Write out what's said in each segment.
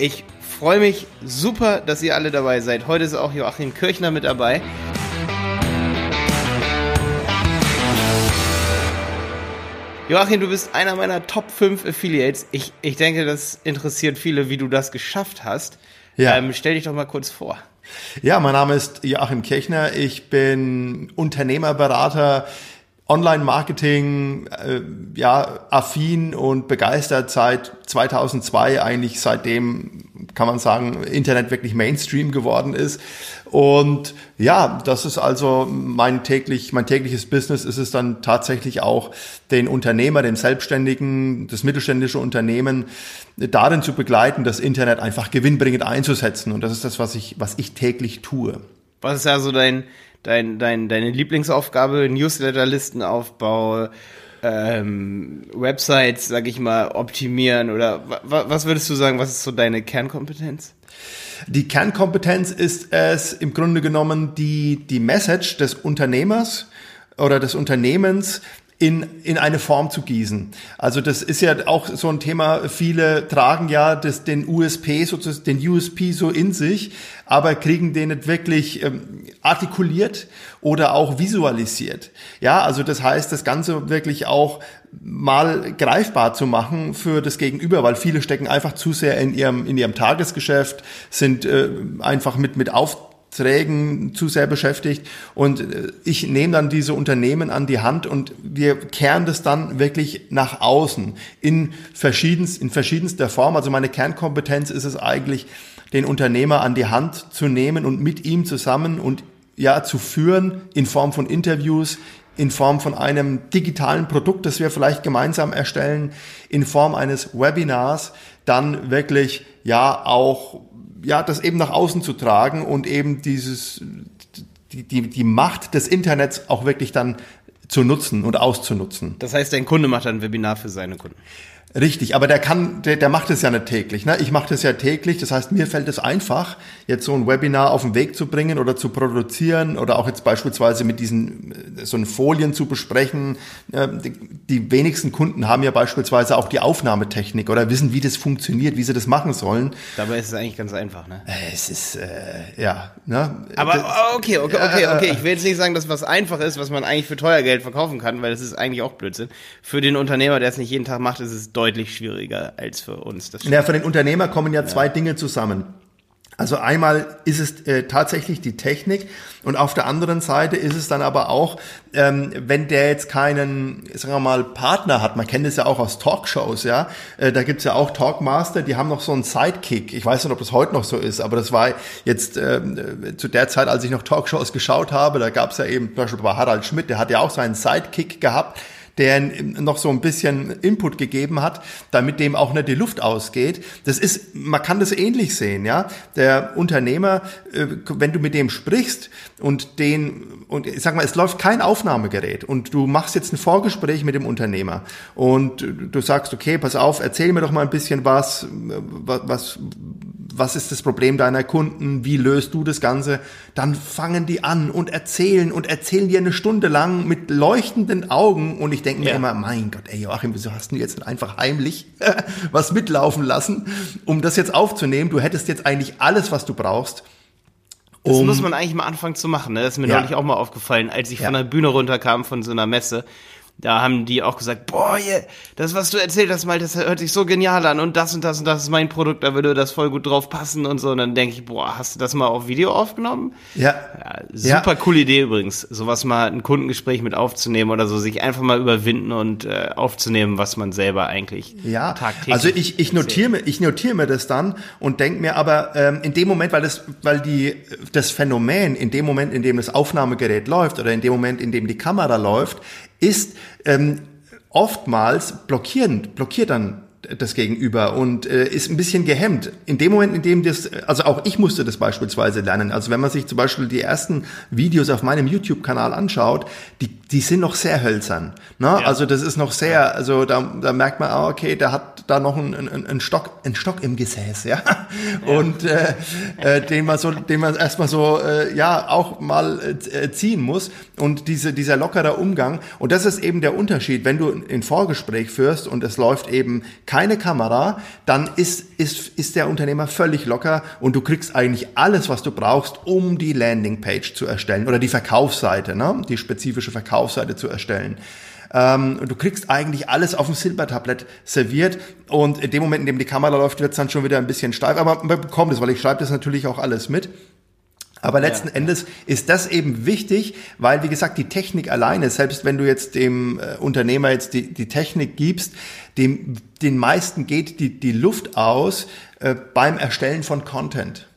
Ich freue mich super, dass ihr alle dabei seid. Heute ist auch Joachim Kirchner mit dabei. Joachim, du bist einer meiner Top 5 Affiliates. Ich, ich denke, das interessiert viele, wie du das geschafft hast. Ja. Ähm, stell dich doch mal kurz vor. Ja, mein Name ist Joachim Kirchner. Ich bin Unternehmerberater, Online-Marketing, äh, ja, affin und begeistert seit 2002, eigentlich seitdem kann man sagen, Internet wirklich Mainstream geworden ist. Und ja, das ist also mein täglich, mein tägliches Business ist es dann tatsächlich auch, den Unternehmer, den Selbstständigen, das mittelständische Unternehmen darin zu begleiten, das Internet einfach gewinnbringend einzusetzen. Und das ist das, was ich, was ich täglich tue. Was ist also dein, dein, dein, deine Lieblingsaufgabe? Newsletterlistenaufbau, ähm, Websites, sag ich mal, optimieren oder was würdest du sagen, was ist so deine Kernkompetenz? Die Kernkompetenz ist es im Grunde genommen die, die Message des Unternehmers oder des Unternehmens in, in eine Form zu gießen. Also das ist ja auch so ein Thema, viele tragen ja das, den USP, sozusagen den USP so in sich, aber kriegen den nicht wirklich ähm, artikuliert oder auch visualisiert. Ja, also das heißt, das Ganze wirklich auch mal greifbar zu machen für das Gegenüber, weil viele stecken einfach zu sehr in ihrem, in ihrem Tagesgeschäft, sind äh, einfach mit, mit auf Trägen zu sehr beschäftigt und äh, ich nehme dann diese Unternehmen an die Hand und wir kehren das dann wirklich nach außen in verschiedenst, in verschiedenster Form. Also meine Kernkompetenz ist es eigentlich, den Unternehmer an die Hand zu nehmen und mit ihm zusammen und ja zu führen in Form von Interviews, in Form von einem digitalen Produkt, das wir vielleicht gemeinsam erstellen, in Form eines Webinars, dann wirklich ja auch ja, das eben nach außen zu tragen und eben dieses, die, die, die Macht des Internets auch wirklich dann zu nutzen und auszunutzen. Das heißt, dein Kunde macht ein Webinar für seine Kunden. Richtig, aber der kann, der, der macht es ja nicht täglich. Ne? Ich mache das ja täglich. Das heißt, mir fällt es einfach, jetzt so ein Webinar auf den Weg zu bringen oder zu produzieren oder auch jetzt beispielsweise mit diesen äh, so einen Folien zu besprechen. Äh, die, wenigsten Kunden haben ja beispielsweise auch die Aufnahmetechnik oder wissen, wie das funktioniert, wie sie das machen sollen. Dabei ist es eigentlich ganz einfach, ne? Äh, es ist äh, ja. Ne? Aber das, okay, okay, okay, okay. Ich will jetzt nicht sagen, dass was einfach ist, was man eigentlich für teuer Geld verkaufen kann, weil das ist eigentlich auch Blödsinn. Für den Unternehmer, der es nicht jeden Tag macht, ist es deutlich schwieriger als für uns. ja, für den Unternehmer kommen ja, ja. zwei Dinge zusammen. Also einmal ist es äh, tatsächlich die Technik und auf der anderen Seite ist es dann aber auch, ähm, wenn der jetzt keinen, sagen wir mal, Partner hat, man kennt es ja auch aus Talkshows, ja, äh, da gibt's ja auch Talkmaster, die haben noch so einen Sidekick. Ich weiß nicht, ob das heute noch so ist, aber das war jetzt äh, zu der Zeit, als ich noch Talkshows geschaut habe, da gab's ja eben zum Beispiel bei Harald Schmidt, der hat ja auch seinen Sidekick gehabt der noch so ein bisschen Input gegeben hat, damit dem auch nicht die Luft ausgeht. Das ist, man kann das ähnlich sehen, ja. Der Unternehmer, äh, wenn du mit dem sprichst und den, und ich sag mal, es läuft kein Aufnahmegerät und du machst jetzt ein Vorgespräch mit dem Unternehmer und du sagst, okay, pass auf, erzähl mir doch mal ein bisschen was, was, was ist das Problem deiner Kunden, wie löst du das Ganze, dann fangen die an und erzählen und erzählen dir eine Stunde lang mit leuchtenden Augen und ich denke mir ja. immer, mein Gott, ey Joachim, wieso hast du jetzt einfach heimlich was mitlaufen lassen, um das jetzt aufzunehmen? Du hättest jetzt eigentlich alles, was du brauchst. Das um, muss man eigentlich mal anfangen zu machen. Ne? Das ist mir ja. neulich auch mal aufgefallen, als ich ja. von der Bühne runterkam von so einer Messe da haben die auch gesagt, boah, yeah, das, was du erzählt hast, mal, das hört sich so genial an und das und das und das ist mein Produkt, da würde das voll gut drauf passen und so. Und dann denke ich, boah, hast du das mal auf Video aufgenommen? Ja. ja super ja. coole Idee übrigens, sowas mal ein Kundengespräch mit aufzunehmen oder so, sich einfach mal überwinden und äh, aufzunehmen, was man selber eigentlich ja. tagtäglich Also ich, ich notiere mir, ich notiere mir das dann und denke mir aber ähm, in dem Moment, weil das, weil die, das Phänomen in dem Moment, in dem das Aufnahmegerät läuft oder in dem Moment, in dem die Kamera läuft, ist ähm, oftmals blockierend, blockiert dann das Gegenüber und äh, ist ein bisschen gehemmt. In dem Moment, in dem das, also auch ich musste das beispielsweise lernen. Also wenn man sich zum Beispiel die ersten Videos auf meinem YouTube-Kanal anschaut, die die sind noch sehr hölzern. Ne? Ja. Also das ist noch sehr, also da, da merkt man, ah, okay, der hat da noch einen, einen, einen Stock, einen Stock im Gesäß, ja. Und äh, äh, den man so, den man erstmal so äh, ja auch mal äh, ziehen muss. Und diese, dieser lockerer Umgang. Und das ist eben der Unterschied, wenn du ein Vorgespräch führst und es läuft eben keine Kamera, dann ist, ist, ist der Unternehmer völlig locker und du kriegst eigentlich alles, was du brauchst, um die Landingpage zu erstellen oder die Verkaufsseite, ne? die spezifische Verkaufsseite zu erstellen. Ähm, du kriegst eigentlich alles auf dem Silbertablett serviert und in dem Moment, in dem die Kamera läuft, wird es dann schon wieder ein bisschen steif, aber man bekommt es, weil ich schreibe das natürlich auch alles mit. Aber letzten ja. Endes ist das eben wichtig, weil, wie gesagt, die Technik alleine, selbst wenn du jetzt dem äh, Unternehmer jetzt die, die Technik gibst, dem, den meisten geht die, die Luft aus äh, beim Erstellen von Content.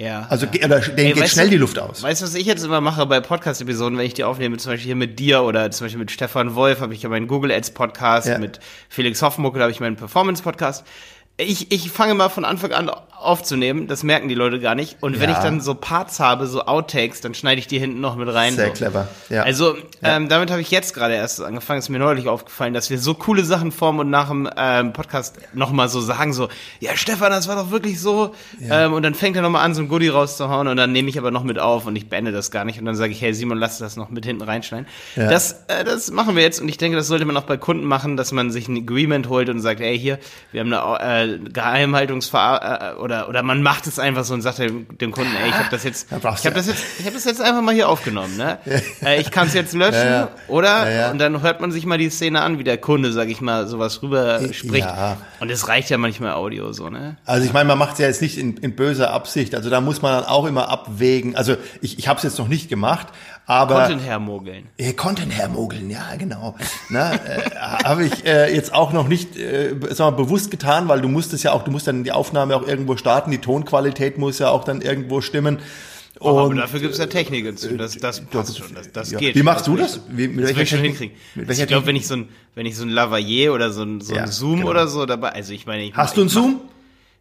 Ja. Also ja. Oder, denen geht schnell du, die Luft aus. Weißt du, was ich jetzt immer mache bei Podcast-Episoden, wenn ich die aufnehme, zum Beispiel hier mit dir oder zum Beispiel mit Stefan Wolf, habe ich ja meinen Google Ads Podcast, ja. mit Felix Hoffmuckel habe ich meinen Performance Podcast ich, ich fange mal von Anfang an aufzunehmen, das merken die Leute gar nicht. Und ja. wenn ich dann so Parts habe, so Outtakes, dann schneide ich die hinten noch mit rein. Sehr so. clever. Ja. Also ja. Ähm, damit habe ich jetzt gerade erst angefangen. Ist mir neulich aufgefallen, dass wir so coole Sachen vor und nach dem ähm, Podcast nochmal so sagen, so, ja Stefan, das war doch wirklich so. Ja. Ähm, und dann fängt er nochmal an, so ein Goodie rauszuhauen und dann nehme ich aber noch mit auf und ich beende das gar nicht. Und dann sage ich, hey Simon, lass das noch mit hinten reinschneiden. Das, äh, das machen wir jetzt und ich denke, das sollte man auch bei Kunden machen, dass man sich ein Agreement holt und sagt, ey hier, wir haben eine äh, Geheimhaltung Buchhaltungsver äh, oder oder man macht es einfach so und sagt dem, dem Kunden, ey, ich habe das jetzt, ich habe das jetzt, ich habe das jetzt einfach mal hier aufgenommen, ne? äh, ich kann es jetzt löschen, ja, ja. oder? Ja, und dann hört man sich mal die Szene an, wie der Kunde, sag ich mal, sowas rüber spricht. Und es reicht ja manchmal Audio so, ne? Also ich meine, man macht es ja jetzt nicht in, in böser Absicht. Also da muss man dann auch immer abwägen. Also ich, ich habe es jetzt noch nicht gemacht, aber Content hermogeln. Äh, Content hermogeln, ja, genau. Na, äh, habe ich äh, jetzt auch noch nicht äh, sag mal, bewusst getan, weil du musst es ja auch, du musst dann die Aufnahme auch irgendwo starten, die Tonqualität muss ja auch dann irgendwo stimmen. Und, aber dafür gibt es ja Technik dazu. Das, das passt schon. Das, das ja. geht. Wie machst du das? Wie, mit das will ich schon hinkriegen. ich glaube, wenn ich so ein, wenn ich so ein Lavalier oder so ein, so ein ja, Zoom genau. oder so dabei, also ich meine, ich Hast du einen Zoom?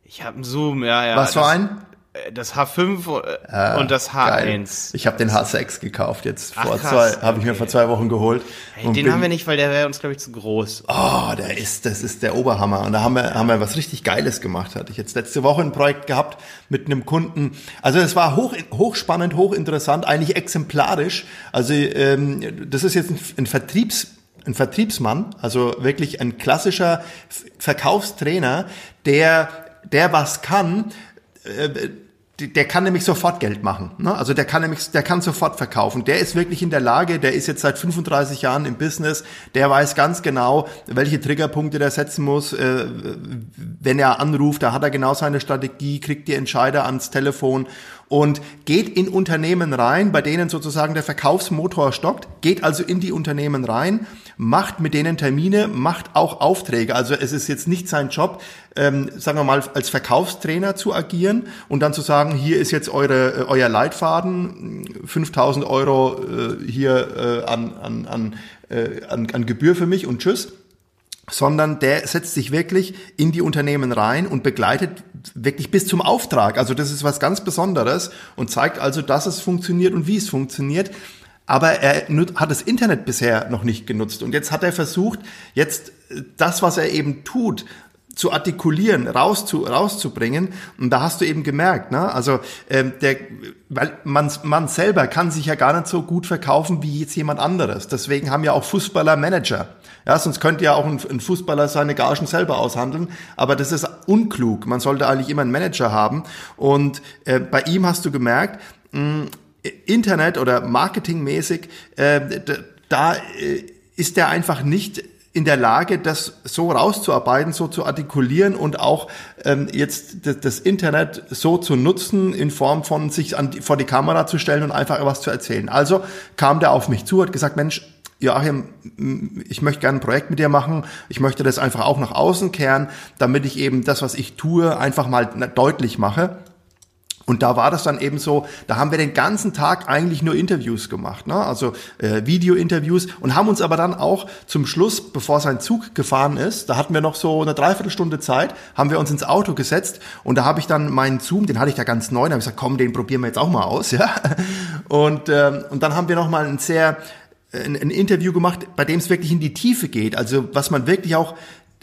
Ich habe einen Zoom, ja, ja. Was für ein? Äh, das H5 äh, ah, und das H1. Geil. Ich habe den H6 gekauft jetzt Ach, vor krass, zwei, habe okay. ich mir vor zwei Wochen geholt. Hey, den haben wir nicht, weil der wäre uns glaube ich zu groß. Oh, der ist, das ist der Oberhammer und da haben wir, haben wir was richtig Geiles gemacht. Hatte ich jetzt letzte Woche ein Projekt gehabt mit einem Kunden. Also es war hoch, hochspannend, hochinteressant, eigentlich exemplarisch. Also ähm, das ist jetzt ein, ein Vertriebs ein Vertriebsmann, also wirklich ein klassischer Verkaufstrainer, der der was kann, äh, der kann nämlich sofort Geld machen. Ne? Also der kann nämlich, der kann sofort verkaufen. Der ist wirklich in der Lage, der ist jetzt seit 35 Jahren im Business, der weiß ganz genau, welche Triggerpunkte der setzen muss. Äh, wenn er anruft, da hat er genau seine Strategie, kriegt die Entscheider ans Telefon und geht in Unternehmen rein, bei denen sozusagen der Verkaufsmotor stockt, geht also in die Unternehmen rein, macht mit denen Termine, macht auch Aufträge. Also es ist jetzt nicht sein Job, ähm, sagen wir mal, als Verkaufstrainer zu agieren und dann zu sagen, hier ist jetzt eure, äh, euer Leitfaden, 5000 Euro äh, hier äh, an, an, an, äh, an, an Gebühr für mich und tschüss sondern der setzt sich wirklich in die Unternehmen rein und begleitet wirklich bis zum Auftrag. Also das ist was ganz Besonderes und zeigt also, dass es funktioniert und wie es funktioniert. Aber er hat das Internet bisher noch nicht genutzt. Und jetzt hat er versucht, jetzt das, was er eben tut, zu artikulieren, rauszu, rauszubringen. Und da hast du eben gemerkt, ne? also ähm, der, weil man, man selber kann sich ja gar nicht so gut verkaufen wie jetzt jemand anderes. Deswegen haben ja auch Fußballer Manager. Ja, sonst könnte ja auch ein, ein Fußballer seine Gagen selber aushandeln, aber das ist unklug. Man sollte eigentlich immer einen Manager haben. Und äh, bei ihm hast du gemerkt, mh, Internet oder marketingmäßig, äh, da äh, ist er einfach nicht in der Lage, das so rauszuarbeiten, so zu artikulieren und auch ähm, jetzt das, Internet so zu nutzen, in Form von sich an die, vor die Kamera zu stellen und einfach was zu erzählen. Also kam der auf mich zu, hat gesagt, Mensch, Joachim, ich möchte gerne ein Projekt mit dir machen. Ich möchte das einfach auch nach außen kehren, damit ich eben das, was ich tue, einfach mal deutlich mache. Und da war das dann eben so, da haben wir den ganzen Tag eigentlich nur Interviews gemacht, ne? also äh, Video-Interviews und haben uns aber dann auch zum Schluss, bevor sein Zug gefahren ist, da hatten wir noch so eine Dreiviertelstunde Zeit, haben wir uns ins Auto gesetzt und da habe ich dann meinen Zoom, den hatte ich da ganz neu, da habe ich gesagt, komm, den probieren wir jetzt auch mal aus, ja. Und, ähm, und dann haben wir noch mal ein sehr ein, ein Interview gemacht, bei dem es wirklich in die Tiefe geht. Also was man wirklich auch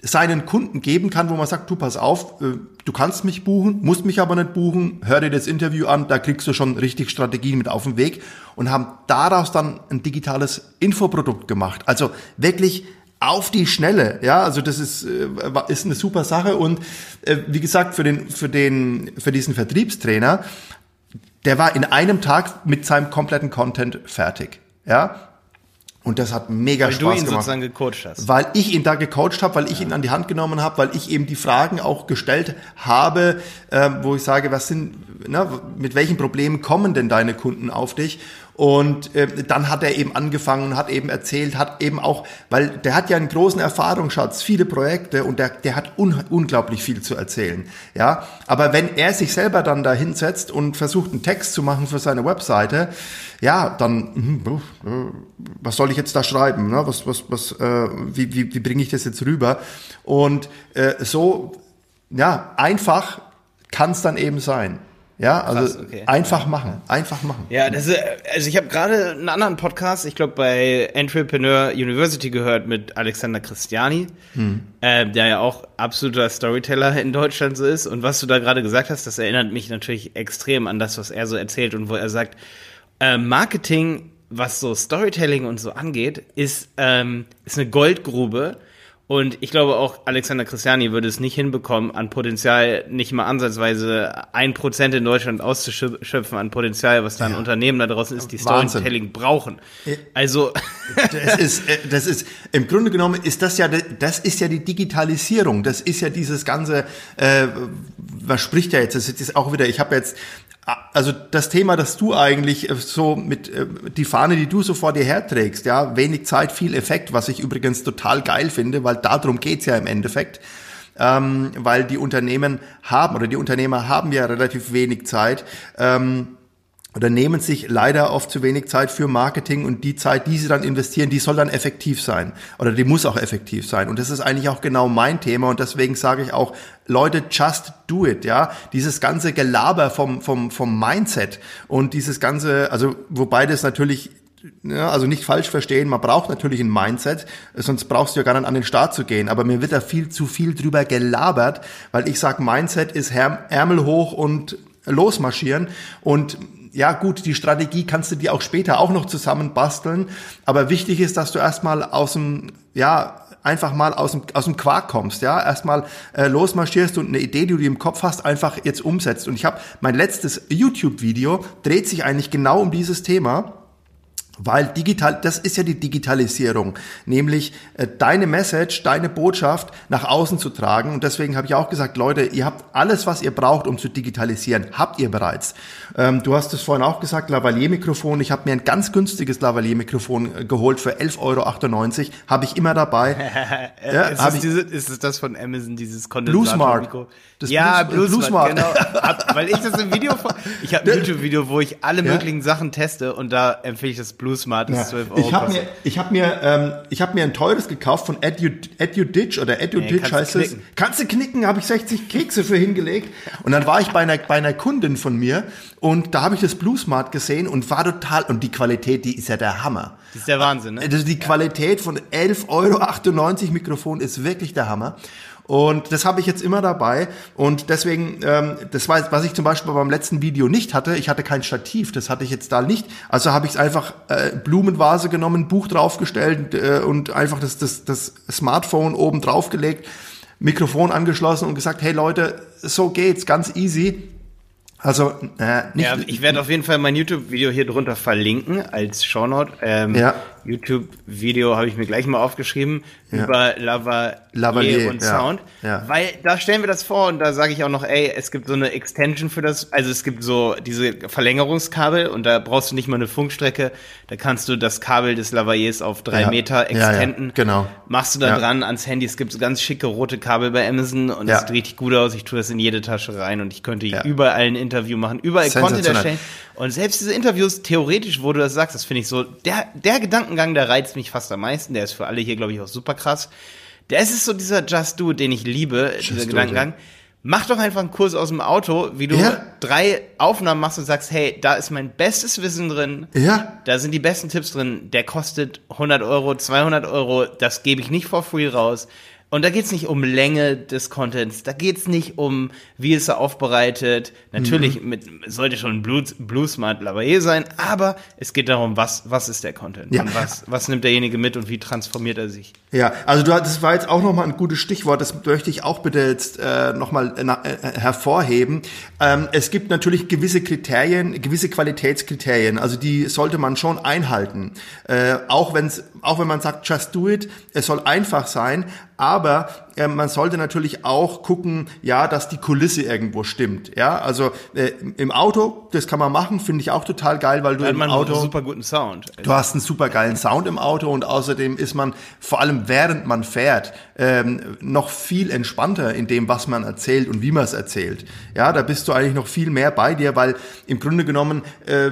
seinen Kunden geben kann, wo man sagt, du pass auf, äh, du kannst mich buchen, musst mich aber nicht buchen, hör dir das Interview an, da kriegst du schon richtig Strategien mit auf den Weg und haben daraus dann ein digitales Infoprodukt gemacht. Also wirklich auf die Schnelle, ja, also das ist, äh, ist eine super Sache und äh, wie gesagt, für den, für den, für diesen Vertriebstrainer, der war in einem Tag mit seinem kompletten Content fertig, ja, und das hat mega weil Spaß gemacht. Weil du ihn sozusagen gecoacht hast. Weil ich ihn da gecoacht habe, weil ich ja. ihn an die Hand genommen habe, weil ich eben die Fragen auch gestellt habe, äh, wo ich sage, was sind, na, mit welchen Problemen kommen denn deine Kunden auf dich? Und äh, dann hat er eben angefangen, hat eben erzählt, hat eben auch, weil der hat ja einen großen Erfahrungsschatz, viele Projekte und der, der hat un, unglaublich viel zu erzählen. Ja, aber wenn er sich selber dann da hinsetzt und versucht, einen Text zu machen für seine Webseite, ja, dann, hm, was soll ich jetzt da schreiben? Ne? Was, was, was, äh, wie, wie, wie bringe ich das jetzt rüber? Und äh, so, ja, einfach kann es dann eben sein. Ja, also Krass, okay. einfach machen, einfach machen. Ja, das ist, also ich habe gerade einen anderen Podcast, ich glaube bei Entrepreneur University gehört mit Alexander Christiani, hm. äh, der ja auch absoluter Storyteller in Deutschland so ist. Und was du da gerade gesagt hast, das erinnert mich natürlich extrem an das, was er so erzählt und wo er sagt, äh, Marketing, was so Storytelling und so angeht, ist, ähm, ist eine Goldgrube und ich glaube auch, Alexander Christiani würde es nicht hinbekommen, an Potenzial nicht mal ansatzweise ein Prozent in Deutschland auszuschöpfen an Potenzial, was da ein ja. Unternehmen da draußen ist, die Wahnsinn. Storytelling brauchen. Also. Das ist, äh, das ist, im Grunde genommen ist das ja, das ist ja die Digitalisierung. Das ist ja dieses ganze, äh, was spricht ja jetzt? Das ist auch wieder, ich habe jetzt also das Thema, dass du eigentlich äh, so mit äh, die Fahne, die du so vor dir herträgst, ja, wenig Zeit, viel Effekt, was ich übrigens total geil finde, weil darum geht's ja im Endeffekt. Ähm, weil die Unternehmen haben oder die Unternehmer haben ja relativ wenig Zeit. Ähm, oder nehmen sich leider oft zu wenig Zeit für Marketing und die Zeit, die sie dann investieren, die soll dann effektiv sein oder die muss auch effektiv sein. Und das ist eigentlich auch genau mein Thema und deswegen sage ich auch, Leute, just do it, ja. Dieses ganze Gelaber vom, vom, vom Mindset und dieses ganze, also wobei das natürlich ja, also nicht falsch verstehen, man braucht natürlich ein Mindset, sonst brauchst du ja gar nicht an den Start zu gehen. Aber mir wird da viel zu viel drüber gelabert, weil ich sage, Mindset ist Ärmel hoch und losmarschieren. Und ja gut, die Strategie kannst du dir auch später auch noch zusammen basteln, aber wichtig ist, dass du erstmal aus dem, ja, einfach mal aus dem, aus dem Quark kommst, ja, erstmal äh, losmarschierst und eine Idee, die du im Kopf hast, einfach jetzt umsetzt. Und ich habe mein letztes YouTube-Video dreht sich eigentlich genau um dieses Thema. Weil digital, das ist ja die Digitalisierung, nämlich äh, deine Message, deine Botschaft nach außen zu tragen. Und deswegen habe ich auch gesagt, Leute, ihr habt alles, was ihr braucht, um zu digitalisieren, habt ihr bereits. Ähm, du hast es vorhin auch gesagt, Lavalier-Mikrofon. Ich habe mir ein ganz günstiges Lavalier-Mikrofon äh, geholt für 11,98 Euro. Habe ich immer dabei. ja, ist, es diese, ist es das von Amazon, dieses Kondensator-Mikro? Das ja, Blues, Blues Smart, genau. Weil ich das im Video, ich habe ein YouTube-Video, wo ich alle ja. möglichen Sachen teste und da empfehle ich das Blue Smart, das ja. 12 Euro. Ich habe mir, ich habe mir, ähm, ich habe mir ein teures gekauft von Edu, EduDitch oder EduDitch nee, heißt es. Kannst du knicken? Habe ich 60 Kekse für hingelegt und dann war ich bei einer, bei einer Kundin von mir und da habe ich das Blue Smart gesehen und war total und die Qualität, die ist ja der Hammer. Das ist der Wahnsinn, ne? Also die Qualität von 11,98 Euro Mikrofon ist wirklich der Hammer. Und das habe ich jetzt immer dabei. Und deswegen, ähm, das war, was ich zum Beispiel beim letzten Video nicht hatte, ich hatte kein Stativ, das hatte ich jetzt da nicht. Also habe ich es einfach äh, Blumenvase genommen, Buch draufgestellt äh, und einfach das, das, das Smartphone oben draufgelegt, Mikrofon angeschlossen und gesagt, hey Leute, so geht's, ganz easy. Also, äh, nicht. Ja, ich werde auf jeden Fall mein YouTube-Video hier drunter verlinken als Shownote. Ähm, ja. YouTube-Video habe ich mir gleich mal aufgeschrieben ja. über Lava Lavalier und Sound. Ja. Weil da stellen wir das vor und da sage ich auch noch, ey, es gibt so eine Extension für das, also es gibt so diese Verlängerungskabel und da brauchst du nicht mal eine Funkstrecke, da kannst du das Kabel des Lavaliers auf drei ja. Meter extenden. Genau. Machst du da dran ans Handy. Es gibt so ganz schicke rote Kabel bei Amazon und es sieht richtig gut aus. Ich tue das in jede Tasche rein und ich könnte überall ein Interview machen, überall Content erstellen. Und selbst diese Interviews, theoretisch, wo du das sagst, das finde ich so, der, der Gedankengang, der reizt mich fast am meisten. Der ist für alle hier, glaube ich, auch super krass. Der ist so dieser Just Do, den ich liebe, Just dieser Gedankengang. Mach doch einfach einen Kurs aus dem Auto, wie du ja. drei Aufnahmen machst und sagst, hey, da ist mein bestes Wissen drin. Ja. Da sind die besten Tipps drin. Der kostet 100 Euro, 200 Euro. Das gebe ich nicht for free raus. Und da geht's nicht um Länge des Contents, da geht's nicht um, wie ist er aufbereitet. Natürlich mhm. mit, sollte schon Blues, Bluesmart Lavalier sein, aber es geht darum, was, was ist der Content ja. und was, was nimmt derjenige mit und wie transformiert er sich. Ja, also du, das war jetzt auch nochmal ein gutes Stichwort, das möchte ich auch bitte jetzt äh, nochmal äh, äh, hervorheben. Ähm, es gibt natürlich gewisse Kriterien, gewisse Qualitätskriterien, also die sollte man schon einhalten. Äh, auch, wenn's, auch wenn man sagt, just do it, es soll einfach sein, aber äh, man sollte natürlich auch gucken, ja, dass die Kulisse irgendwo stimmt. Ja, also äh, im Auto, das kann man machen, finde ich auch total geil, weil du Hat im man Auto einen super guten Sound. Du hast einen super geilen Sound im Auto und außerdem ist man vor allem während man fährt ähm, noch viel entspannter in dem, was man erzählt und wie man es erzählt. Ja, da bist du eigentlich noch viel mehr bei dir, weil im Grunde genommen äh,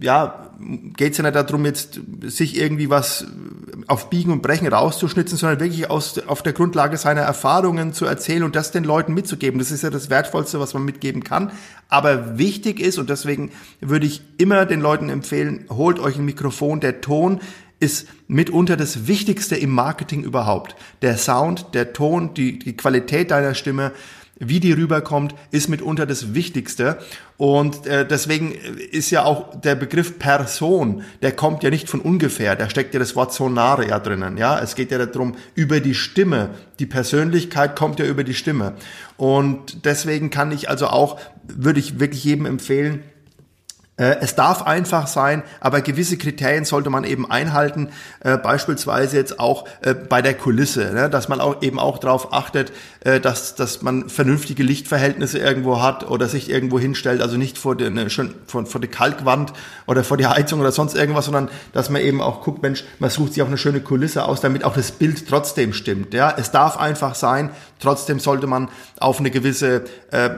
ja geht's ja nicht darum, jetzt sich irgendwie was auf Biegen und Brechen rauszuschnitzen, sondern wirklich aus, auf der Grundlage seiner Erfahrungen zu erzählen und das den Leuten mitzugeben. Das ist ja das Wertvollste, was man mitgeben kann. Aber wichtig ist, und deswegen würde ich immer den Leuten empfehlen, holt euch ein Mikrofon. Der Ton ist mitunter das Wichtigste im Marketing überhaupt. Der Sound, der Ton, die, die Qualität deiner Stimme wie die rüberkommt, ist mitunter das Wichtigste. Und äh, deswegen ist ja auch der Begriff Person, der kommt ja nicht von ungefähr, da steckt ja das Wort Sonare ja drinnen. Ja, es geht ja darum, über die Stimme. Die Persönlichkeit kommt ja über die Stimme. Und deswegen kann ich also auch, würde ich wirklich jedem empfehlen, es darf einfach sein, aber gewisse Kriterien sollte man eben einhalten, äh, beispielsweise jetzt auch äh, bei der Kulisse, ne? dass man auch eben auch darauf achtet, äh, dass, dass man vernünftige Lichtverhältnisse irgendwo hat oder sich irgendwo hinstellt, also nicht vor die, ne, vor, vor Kalkwand oder vor die Heizung oder sonst irgendwas, sondern dass man eben auch guckt, Mensch, man sucht sich auch eine schöne Kulisse aus, damit auch das Bild trotzdem stimmt. Ja, es darf einfach sein, trotzdem sollte man auf eine gewisse äh,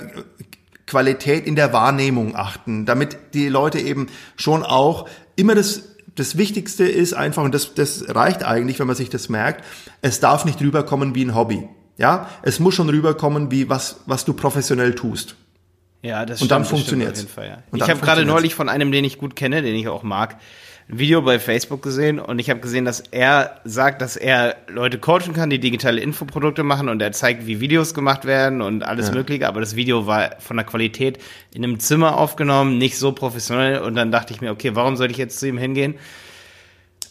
Qualität in der Wahrnehmung achten, damit die Leute eben schon auch immer das das Wichtigste ist einfach, und das, das reicht eigentlich, wenn man sich das merkt, es darf nicht rüberkommen wie ein Hobby. Ja, es muss schon rüberkommen wie was, was du professionell tust. Ja, das und dann funktioniert es. Ja. Ich habe gerade neulich von einem, den ich gut kenne, den ich auch mag, ein Video bei Facebook gesehen und ich habe gesehen, dass er sagt, dass er Leute coachen kann, die digitale Infoprodukte machen und er zeigt, wie Videos gemacht werden und alles ja. Mögliche. Aber das Video war von der Qualität in einem Zimmer aufgenommen, nicht so professionell. Und dann dachte ich mir, okay, warum sollte ich jetzt zu ihm hingehen?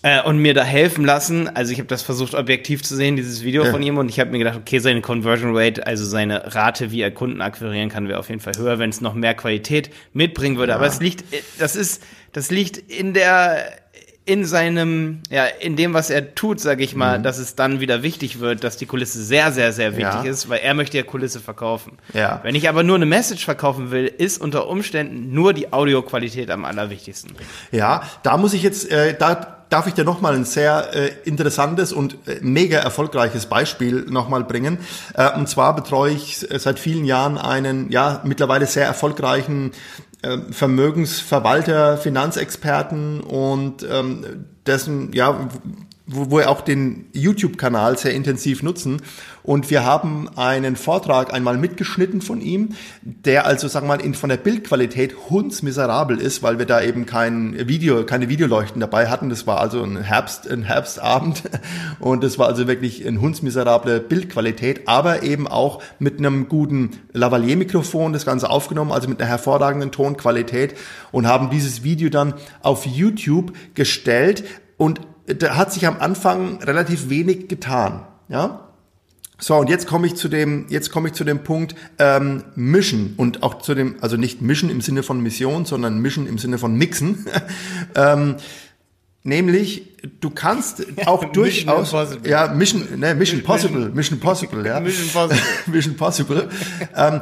Äh, und mir da helfen lassen. Also ich habe das versucht objektiv zu sehen, dieses Video ja. von ihm und ich habe mir gedacht, okay, seine Conversion Rate, also seine Rate, wie er Kunden akquirieren kann, wäre auf jeden Fall höher, wenn es noch mehr Qualität mitbringen würde. Ja. Aber es liegt, äh, das ist das liegt in der in seinem, ja, in dem, was er tut, sage ich mal, mhm. dass es dann wieder wichtig wird, dass die Kulisse sehr, sehr, sehr wichtig ja. ist, weil er möchte ja Kulisse verkaufen. Ja. Wenn ich aber nur eine Message verkaufen will, ist unter Umständen nur die Audioqualität am allerwichtigsten. Ja, da muss ich jetzt, äh, da darf ich dir nochmal ein sehr äh, interessantes und äh, mega erfolgreiches Beispiel nochmal bringen. Äh, und zwar betreue ich seit vielen Jahren einen, ja, mittlerweile sehr erfolgreichen äh, Vermögensverwalter, Finanzexperten und ähm, dessen, ja, wo, wo wir auch den YouTube-Kanal sehr intensiv nutzen. Und wir haben einen Vortrag einmal mitgeschnitten von ihm, der also, sagen wir mal, in, von der Bildqualität hundsmiserabel ist, weil wir da eben kein Video, keine Videoleuchten dabei hatten. Das war also ein Herbst, ein Herbstabend. Und das war also wirklich ein hundsmiserable Bildqualität, aber eben auch mit einem guten Lavalier-Mikrofon das Ganze aufgenommen, also mit einer hervorragenden Tonqualität und haben dieses Video dann auf YouTube gestellt und da hat sich am Anfang relativ wenig getan. Ja, so, und jetzt komme ich zu dem, jetzt komme ich zu dem Punkt ähm, Mischen und auch zu dem, also nicht Mischen im Sinne von Mission, sondern Mischen im Sinne von Mixen. ähm, nämlich du kannst auch ja, durchaus Mission ja Mission ne, Mission Possible Mission Possible ja. Mission Possible Mission Possible. Ähm,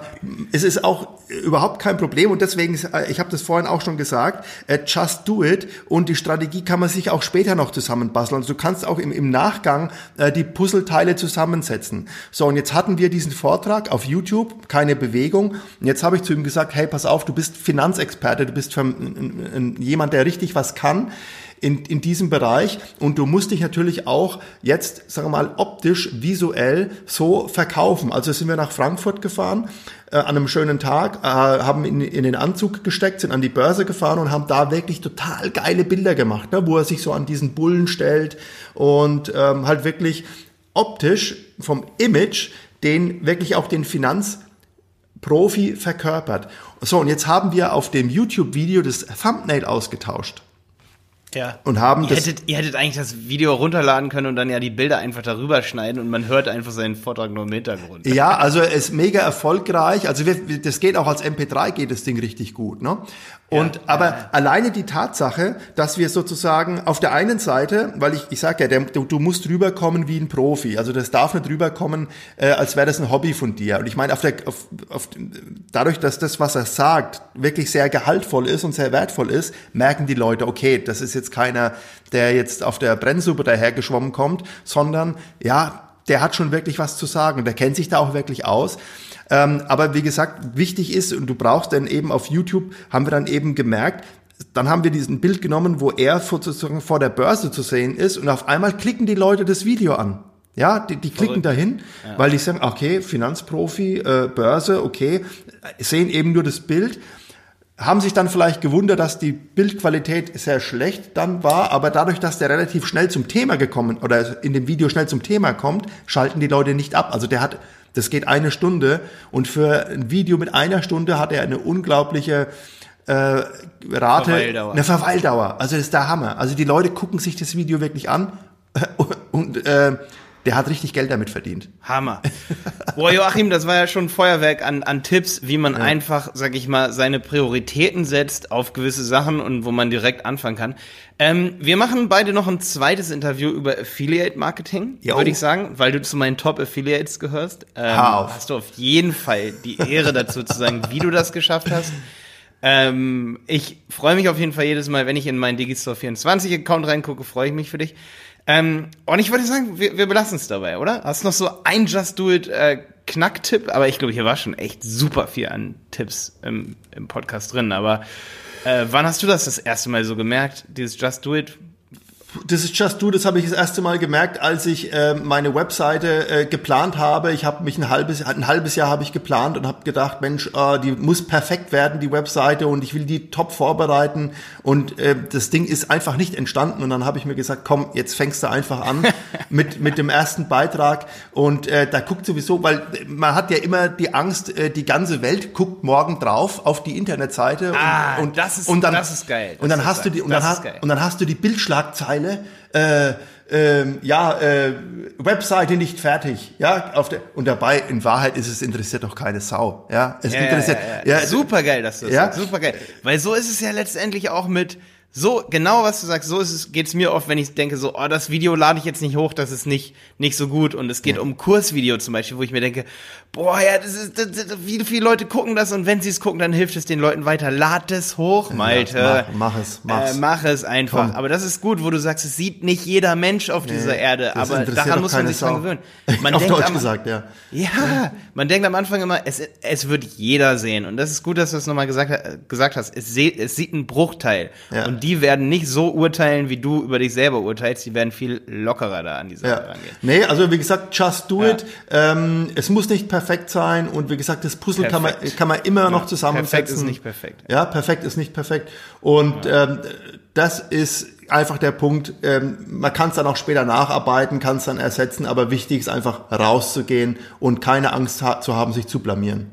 es ist auch überhaupt kein Problem und deswegen äh, ich habe das vorhin auch schon gesagt äh, just do it und die Strategie kann man sich auch später noch zusammenbasteln. Also du kannst auch im, im Nachgang äh, die Puzzleteile zusammensetzen. So und jetzt hatten wir diesen Vortrag auf YouTube keine Bewegung. Und jetzt habe ich zu ihm gesagt hey pass auf du bist Finanzexperte du bist jemand der richtig was kann in, in diesem Bereich und du musst dich natürlich auch jetzt, sagen wir mal, optisch, visuell so verkaufen. Also sind wir nach Frankfurt gefahren äh, an einem schönen Tag, äh, haben in, in den Anzug gesteckt, sind an die Börse gefahren und haben da wirklich total geile Bilder gemacht, ne, wo er sich so an diesen Bullen stellt und ähm, halt wirklich optisch vom Image den wirklich auch den Finanzprofi verkörpert. So, und jetzt haben wir auf dem YouTube-Video das Thumbnail ausgetauscht. Ja. Und haben ihr. Hättet, ihr hättet eigentlich das Video runterladen können und dann ja die Bilder einfach darüber schneiden und man hört einfach seinen Vortrag nur im Hintergrund. Ja, also es ist mega erfolgreich. Also wir, das geht auch als MP3 geht das Ding richtig gut, ne? Und Ja, aber ja. alleine die Tatsache, dass wir sozusagen auf der einen Seite, weil ich ich sag ja, der, du, du musst rüberkommen wie ein Profi. Also das darf nicht rüberkommen, äh, als wäre das ein Hobby von dir. Und ich meine, auf der, auf, auf, dadurch, dass das, was er sagt, wirklich sehr gehaltvoll ist und sehr wertvoll ist, merken die Leute, okay, das ist jetzt keiner, der jetzt auf der Brennsuppe dahergeschwommen kommt, sondern ja, der hat schon wirklich was zu sagen. Der kennt sich da auch wirklich aus. Ähm, aber wie gesagt, wichtig ist, und du brauchst dann eben auf YouTube, haben wir dann eben gemerkt, dann haben wir diesen Bild genommen, wo er sozusagen vor der Börse zu sehen ist und auf einmal klicken die Leute das Video an. Ja, die, die klicken Verrückt. dahin, weil die sagen, okay, Finanzprofi, äh, Börse, okay, sehen eben nur das Bild, haben sich dann vielleicht gewundert, dass die Bildqualität sehr schlecht dann war, aber dadurch, dass der relativ schnell zum Thema gekommen oder in dem Video schnell zum Thema kommt, schalten die Leute nicht ab. Also der hat, das geht eine Stunde und für ein Video mit einer Stunde hat er eine unglaubliche äh, Rate, Verweildauer. eine Verweildauer. Also das ist der Hammer. Also die Leute gucken sich das Video wirklich an und äh, der hat richtig Geld damit verdient. Hammer. Boah, Joachim, das war ja schon ein Feuerwerk an, an Tipps, wie man einfach, sag ich mal, seine Prioritäten setzt auf gewisse Sachen und wo man direkt anfangen kann. Ähm, wir machen beide noch ein zweites Interview über Affiliate Marketing, würde ich sagen, weil du zu meinen Top Affiliates gehörst. Ähm, hast du auf jeden Fall die Ehre dazu zu sagen, wie du das geschafft hast. Ähm, ich freue mich auf jeden Fall jedes Mal, wenn ich in meinen Digistore 24 Account reingucke, freue ich mich für dich. Ähm, und ich würde sagen, wir, wir belassen es dabei, oder? Hast noch so ein Just Do It äh, Knacktipp? Aber ich glaube, hier war schon echt super viel an Tipps im, im Podcast drin. Aber äh, wann hast du das das erste Mal so gemerkt, dieses Just Do It? Das ist Just Do, das habe ich das erste Mal gemerkt, als ich äh, meine Webseite äh, geplant habe. Ich habe mich ein halbes, ein halbes Jahr habe ich geplant und habe gedacht, Mensch, äh, die muss perfekt werden, die Webseite, und ich will die top vorbereiten. Und äh, das Ding ist einfach nicht entstanden. Und dann habe ich mir gesagt, komm, jetzt fängst du einfach an mit, mit dem ersten Beitrag. Und äh, da guckt sowieso, weil man hat ja immer die Angst, äh, die ganze Welt guckt morgen drauf auf die Internetseite. Ah, und, und, das ist- und dann, das ist geil. Und Das dann ist hast du die, und dann, das ist hast, geil. und dann hast du die Bildschlagzeile, äh, ähm, ja, äh, Webseite nicht fertig, ja, auf der, und dabei, in Wahrheit ist es interessiert doch keine Sau, ja, es interessiert, ja, ja. super geil, dass du das Ja. Super geil. Weil so ist es ja letztendlich auch mit so genau was du sagst, so ist es geht's mir oft, wenn ich denke so, oh, das Video lade ich jetzt nicht hoch, das ist nicht nicht so gut und es geht um Kursvideo zum Beispiel, wo ich mir denke, boah, ja, das ist das, das, viele viele Leute gucken das und wenn sie es gucken, dann hilft es den Leuten weiter. Lad es hoch, Malte. mach- mach es, mach's. Äh, mach es einfach. Komm. Aber das ist gut, wo du sagst, es sieht nicht jeder Mensch auf dieser Erde, das aber daran muss man sich dran gewöhnen. Man auf denkt Deutsch am- gesagt, ja. ja, man denkt am Anfang immer, es, es wird jeder sehen. Und das ist gut, dass du es nochmal gesagt, äh, gesagt hast. Es, es sieht einen Bruchteil. Ja. Und die werden nicht so urteilen, wie du über dich selber urteilst. Die werden viel lockerer da an die Sache Ja. rangehen. Nee, also wie gesagt, just do Ja. it. Ähm, es muss nicht perfekt sein und wie gesagt, das Puzzle kann man, kann man immer noch zusammensetzen. Perfekt ist nicht perfekt. Ja, perfekt ist nicht perfekt. Und ähm, das ist einfach der Punkt. Ähm, man kann es dann auch später nacharbeiten, kann es dann ersetzen, aber wichtig ist einfach rauszugehen und keine Angst ha zu haben, sich zu blamieren.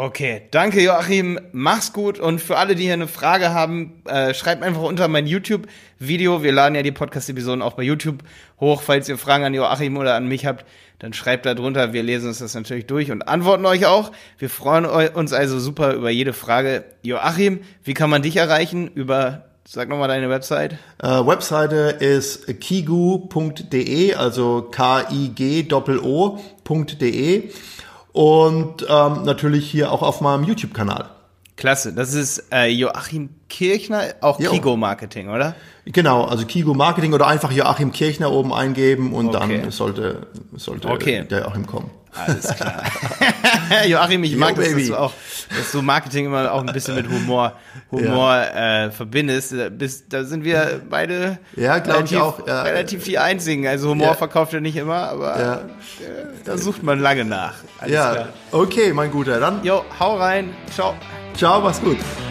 Okay, danke Joachim, mach's gut und für alle, die hier eine Frage haben, äh, schreibt einfach unter mein YouTube-Video. Wir laden ja die Podcast-Episoden auch bei YouTube hoch. Falls ihr Fragen an Joachim oder an mich habt, dann schreibt da drunter. Wir lesen uns das natürlich durch und antworten euch auch. Wir freuen eu- uns also super über jede Frage. Joachim, wie kann man dich erreichen? Über, sag nochmal deine Website. Äh, Webseite ist kigu.de, also K-I-G-O.de und ähm, natürlich hier auch auf meinem YouTube-Kanal. Klasse, das ist äh, Joachim Kirchner, auch Jo. Kigo Marketing, oder? Genau, also Kigo Marketing oder einfach Joachim Kirchner oben eingeben und Okay. dann sollte, sollte Okay. der Joachim kommen. Alles klar. Joachim, ich mag Yo, das, dass du auch, dass du Marketing immer auch ein bisschen mit Humor, Humor ja. äh, verbindest. Bis, da sind wir beide ja, relativ, ich auch, ja. relativ die einzigen. Also Humor ja. verkauft er nicht immer, aber ja. äh, da sucht man lange nach. Alles ja, klar. okay, mein Guter, dann. Jo, hau rein. Ciao. Ciao, mach's gut.